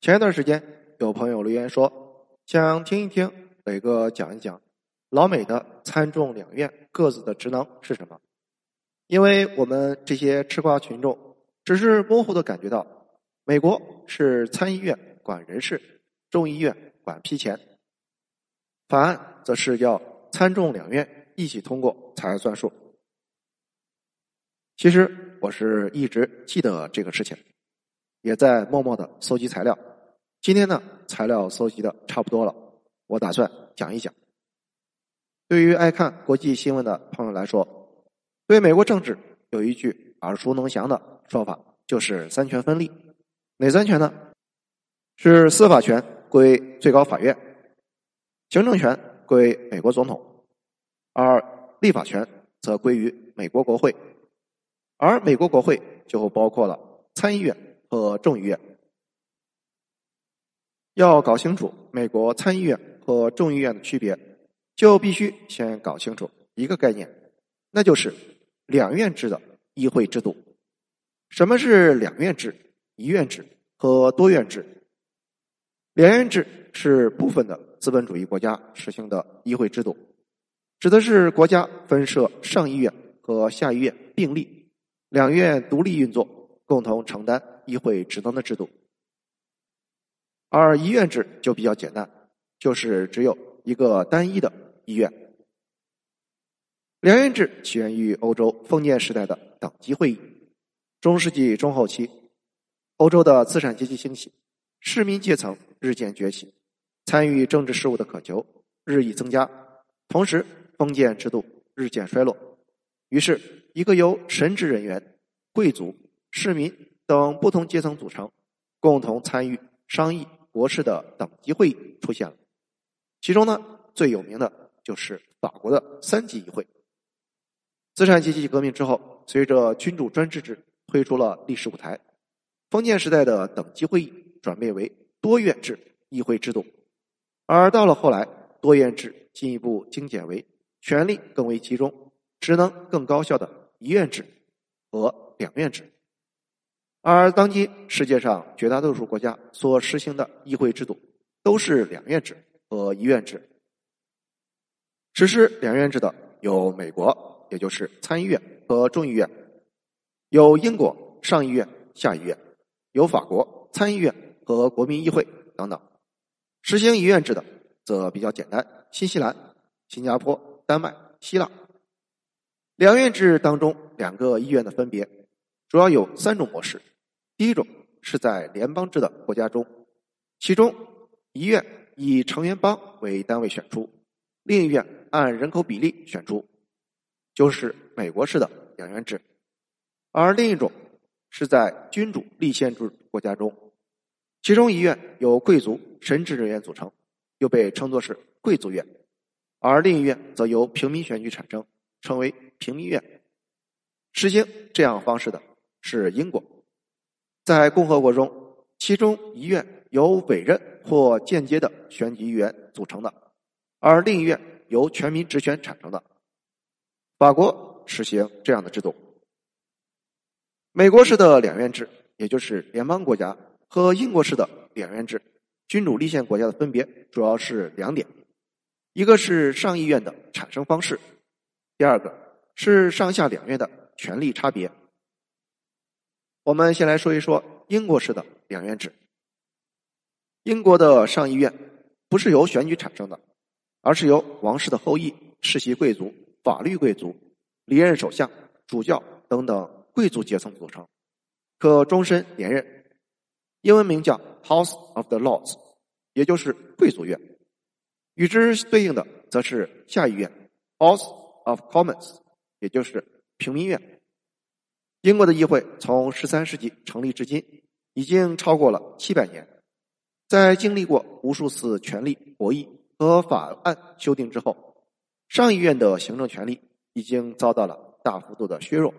前一段时间，有朋友留言说，想听一听磊哥讲一讲老美的参众两院各自的职能是什么。因为我们这些吃瓜群众，只是模糊的感觉到，美国是参议院管人事，众议院管批钱，法案则是要参众两院一起通过才算数。其实我是一直记得这个事情。也在默默的搜集材料。今天呢，材料搜集的差不多了，我打算讲一讲。对于爱看国际新闻的朋友来说，对美国政治有一句耳熟能详的说法，就是三权分立。哪三权呢？是司法权归最高法院，行政权归美国总统，而立法权则归于美国国会。而美国国会就包括了参议院。和众议院要搞清楚美国参议院和众议院的区别，就必须先搞清楚一个概念，那就是两院制的议会制度。什么是两院制、一院制和多院制？两院制是部分的资本主义国家实行的议会制度，指的是国家分设上议院和下议院并立，两院独立运作，共同承担。议会职能的制度，而医院制就比较简单，就是只有一个单一的医院。两院制起源于欧洲封建时代的等级会议。中世纪中后期，欧洲的资产阶级兴起，市民阶层日渐崛起，参与政治事务的渴求日益增加，同时封建制度日渐衰落。于是，一个由神职人员、贵族、市民。等不同阶层组成、共同参与商议国事的等级会议出现了。其中呢，最有名的就是法国的三级议会。资产阶级革命之后，随着君主专制制推出了历史舞台，封建时代的等级会议转变为多院制议会制度，而到了后来，多院制进一步精简为权力更为集中、职能更高效的一院制和两院制。而当今世界上绝大多数国家所实行的议会制度，都是两院制和一院制。实施两院制的有美国，也就是参议院和众议院；有英国上议院、下议院；有法国参议院和国民议会等等。实行一院制的则比较简单，新西兰、新加坡、丹麦、希腊。两院制当中，两个议院的分别主要有三种模式。第一种是在联邦制的国家中，其中一院以成员邦为单位选出，另一院按人口比例选出，就是美国式的两院制；而另一种是在君主立宪制国家中，其中一院由贵族神职人员组成，又被称作是贵族院；而另一院则由平民选举产生，称为平民院。实行这样方式的是英国。在共和国中，其中一院由委任或间接的选举议员组成的，而另一院由全民直选产生的。法国实行这样的制度。美国式的两院制，也就是联邦国家和英国式的两院制，君主立宪国家的分别主要是两点：一个是上议院的产生方式，第二个是上下两院的权力差别。我们先来说一说英国式的两院制。英国的上议院不是由选举产生的，而是由王室的后裔、世袭贵族、法律贵族、离任首相、主教等等贵族阶层组成，可终身连任。英文名叫 House of the Lords，也就是贵族院。与之对应的则是下议院 House of Commons，也就是平民院。英国的议会从十三世纪成立至今，已经超过了七百年。在经历过无数次权力博弈和法案修订之后，上议院的行政权力已经遭到了大幅度的削弱。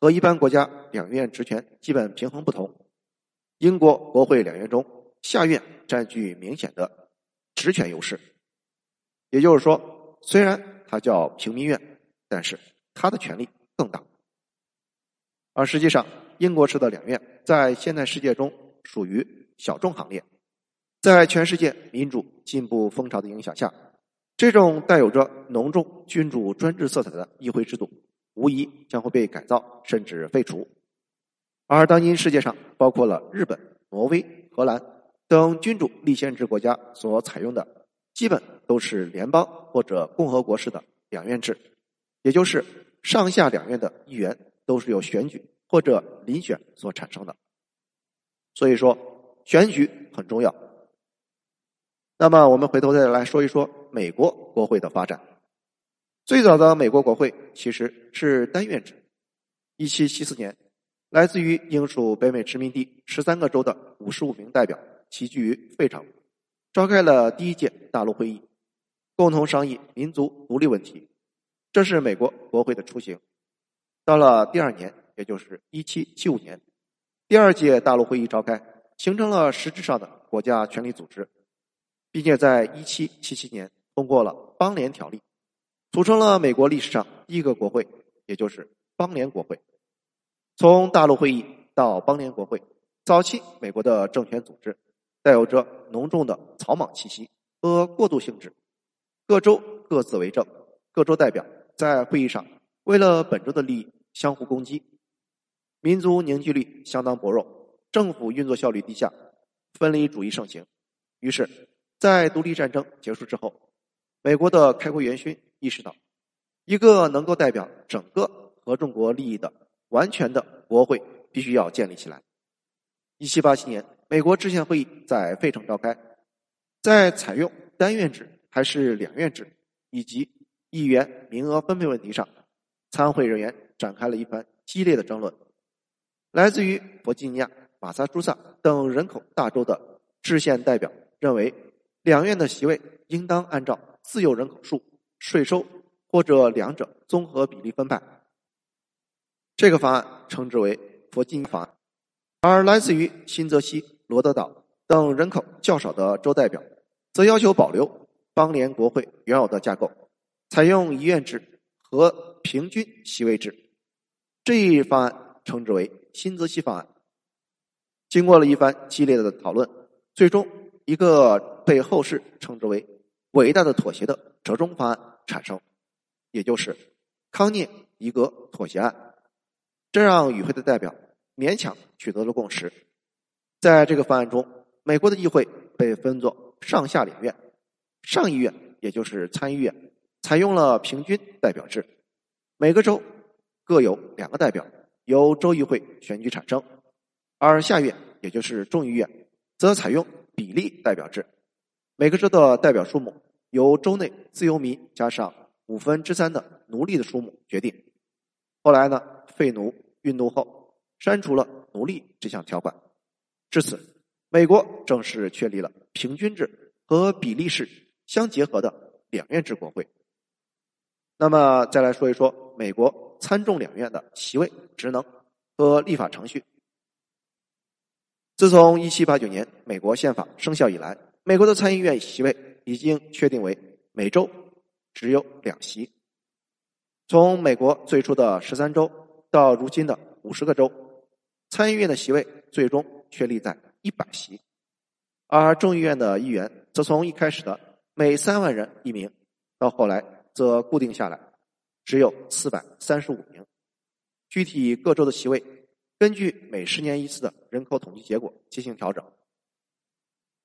和一般国家两院职权基本平衡不同，英国国会两院中，下院占据明显的职权优势。也就是说，虽然它叫平民院，但是它的权力更大。而实际上，英国式的两院在现代世界中属于小众行列。在全世界民主进步风潮的影响下，这种带有着浓重君主专制色彩的议会制度，无疑将会被改造甚至废除。而当今世界上，包括了日本、挪威、荷兰等君主立宪制国家所采用的，基本都是联邦或者共和国式的两院制，也就是上下两院的议员都是由选举或者遴选所产生的。所以说，选举很重要。那么，我们回头再来说一说美国国会的发展。最早的美国国会其实是单院制。一七七四年，来自于英属北美殖民地十三个州的五十五名代表齐聚于费城，召开了第一届大陆会议，共同商议民族独立问题。这是美国国会的雏形。到了第二年，也就是一七七五年，第二届大陆会议召开，形成了实质上的国家权力组织。并且在一七七七年通过了邦联条例，组成了美国历史上第一个国会，也就是邦联国会。从大陆会议到邦联国会，早期美国的政权组织带有着浓重的草莽气息和过渡性质，各州各自为政，各州代表在会议上为了本州的利益相互攻击，民族凝聚力相当薄弱，政府运作效率低下，分离主义盛行，于是。在独立战争结束之后，美国的开国元勋意识到，一个能够代表整个合众国利益的完全的国会必须要建立起来。一七八七年，美国制宪会议在费城召开，在采用单院制还是两院制以及议员名额分配问题上，参会人员展开了一番激烈的争论。来自于弗吉尼亚、马萨诸塞等人口大州的制宪代表认为。两院的席位应当按照自由人口数、税收或者两者综合比例分派。这个方案称之为弗吉尼方案。而来自于新泽西、罗德岛等人口较少的州代表，则要求保留邦联国会原有的架构，采用一院制和平均席位制。这一方案称之为新泽西方案。经过了一番激烈的讨论，最终。一个被后世称之为“伟大的妥协”的折中方案产生，也就是康涅狄格妥协案。这让与会的代表勉强取得了共识。在这个方案中，美国的议会被分作上下两院，上议院也就是参议院采用了平均代表制，每个州各有两个代表，由州议会选举产生；而下院也就是众议院则采用。比例代表制，每个州的代表数目由州内自由民加上五分之三的奴隶的数目决定。后来呢，废奴运动后删除了奴隶这项条款。至此，美国正式确立了平均制和比例式相结合的两院制国会。那么，再来说一说美国参众两院的席位、职能和立法程序。自从一七八九年美国宪法生效以来，美国的参议院席位已经确定为每州只有两席。从美国最初的十三州到如今的五十个州，参议院的席位最终确立在一百席，而众议院的议员则从一开始的每三万人一名，到后来则固定下来，只有四百三十五名。具体各州的席位。根据每十年一次的人口统计结果进行调整。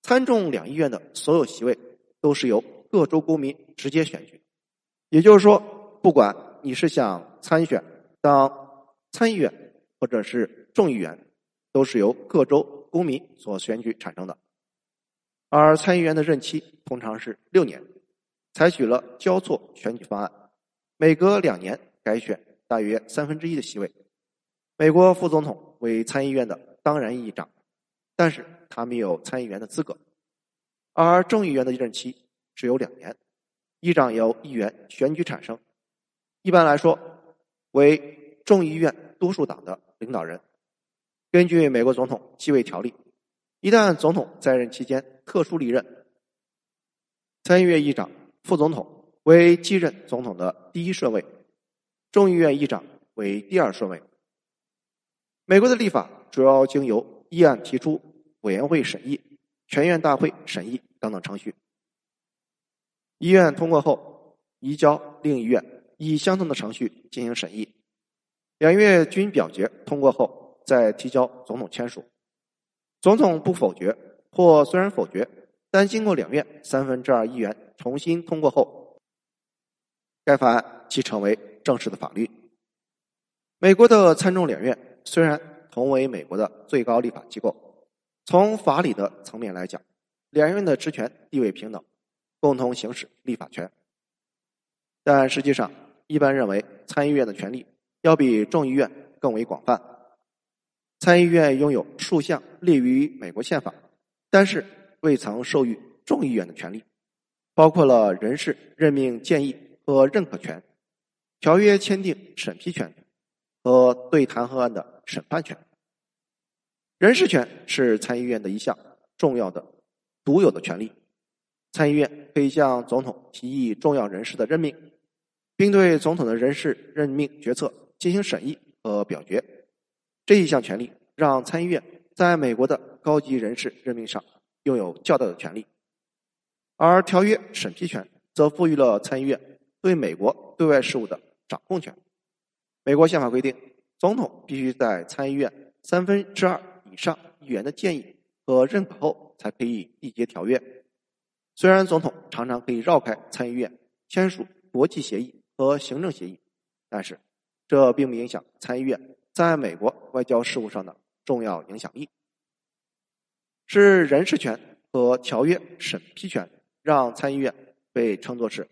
参众两议院的所有席位都是由各州公民直接选举，也就是说，不管你是想参选当参议员或者是众议员，都是由各州公民所选举产生的。而参议员的任期通常是六年，采取了交错选举方案，每隔两年改选大约三分之一的席位。美国副总统为参议院的当然议长，但是他没有参议员的资格。而众议员的任期只有两年，议长由议员选举产生，一般来说为众议院多数党的领导人。根据美国总统继位条例，一旦总统在任期间特殊离任，参议院议长、副总统为继任总统的第一顺位，众议院议长为第二顺位。美国的立法主要经由议案提出委员会审议、全院大会审议等等程序。医院通过后，移交另一院，以相同的程序进行审议。两院均表决通过后，再提交总统签署。总统不否决，或虽然否决，但经过两院三分之二议员重新通过后，该法案即成为正式的法律。美国的参众两院虽然同为美国的最高立法机构，从法理的层面来讲，两院的职权地位平等，共同行使立法权，但实际上，一般认为参议院的权力。要比众议院更为广泛。参议院拥有数项列于美国宪法，但是未曾授予众议院的权利，包括了人事任命建议和认可权、条约签订审批权和对弹劾案的审判权。人事权是参议院的一项重要的、独有的权利。参议院可以向总统提议重要人事的任命，并对总统的人事任命决策。进行审议和表决，这一项权利让参议院在美国的高级人事任命上拥有较大的权利，而条约审批权则赋予了参议院对美国对外事务的掌控权。美国宪法规定，总统必须在参议院三分之二以上议员的建议和认可后，才可以缔结条约。虽然总统常常可以绕开参议院签署国际协议和行政协议，但是。这并不影响参议院在美国外交事务上的重要影响力。是人事权和条约审批权让参议院被称作是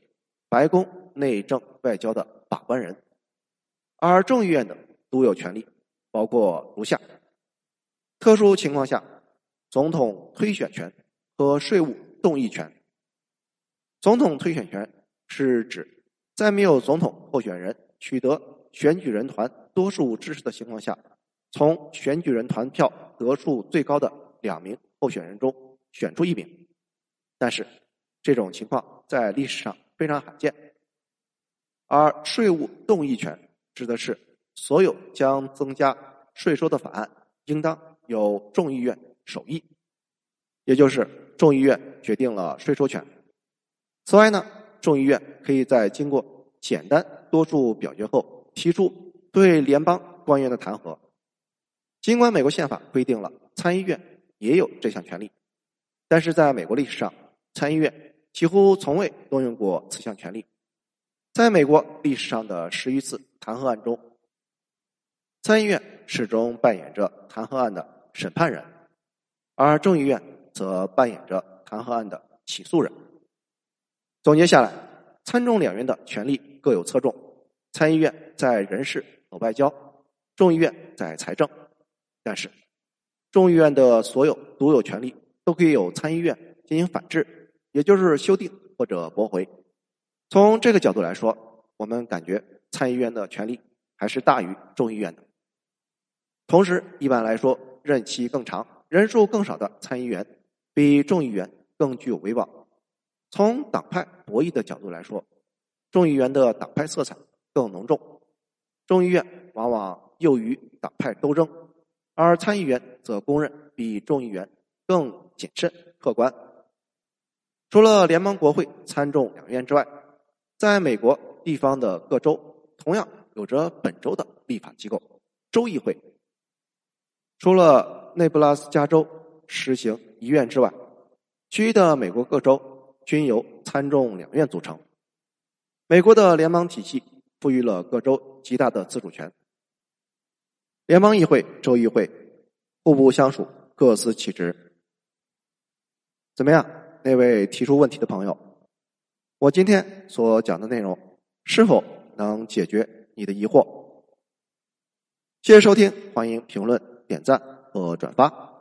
白宫内政外交的把关人，而众议院的独有权利包括如下：特殊情况下，总统推选权和税务动议权。总统推选权是指在没有总统候选人取得。选举人团多数支持的情况下，从选举人团票得数最高的两名候选人中选出一名，但是这种情况在历史上非常罕见。而税务动议权指的是所有将增加税收的法案，应当由众议院首议，也就是众议院决定了税收权。此外呢，众议院可以在经过简单多数表决后。提出对联邦官员的弹劾，尽管美国宪法规定了参议院也有这项权利，但是在美国历史上，参议院几乎从未动用过此项权利。在美国历史上的十余次弹劾案中，参议院始终扮演着弹劾案的审判人，而众议院则扮演着弹劾案的起诉人。总结下来，参众两院的权力各有侧重。参议院在人事和外交，众议院在财政，但是众议院的所有独有权利都可以由参议院进行反制，也就是修订或者驳回。从这个角度来说，我们感觉参议院的权力还是大于众议院的。同时，一般来说，任期更长、人数更少的参议员比众议员更具有威望。从党派博弈的角度来说，众议员的党派色彩。更浓重，众议院往往囿于党派斗争，而参议员则公认比众议员更谨慎客观。除了联邦国会参众两院之外，在美国地方的各州同样有着本州的立法机构——州议会。除了内布拉斯加州实行一院之外，其余的美国各州均由参众两院组成。美国的联邦体系。赋予了各州极大的自主权。联邦议会、州议会互不相属，各司其职。怎么样？那位提出问题的朋友，我今天所讲的内容是否能解决你的疑惑？谢谢收听，欢迎评论、点赞和转发。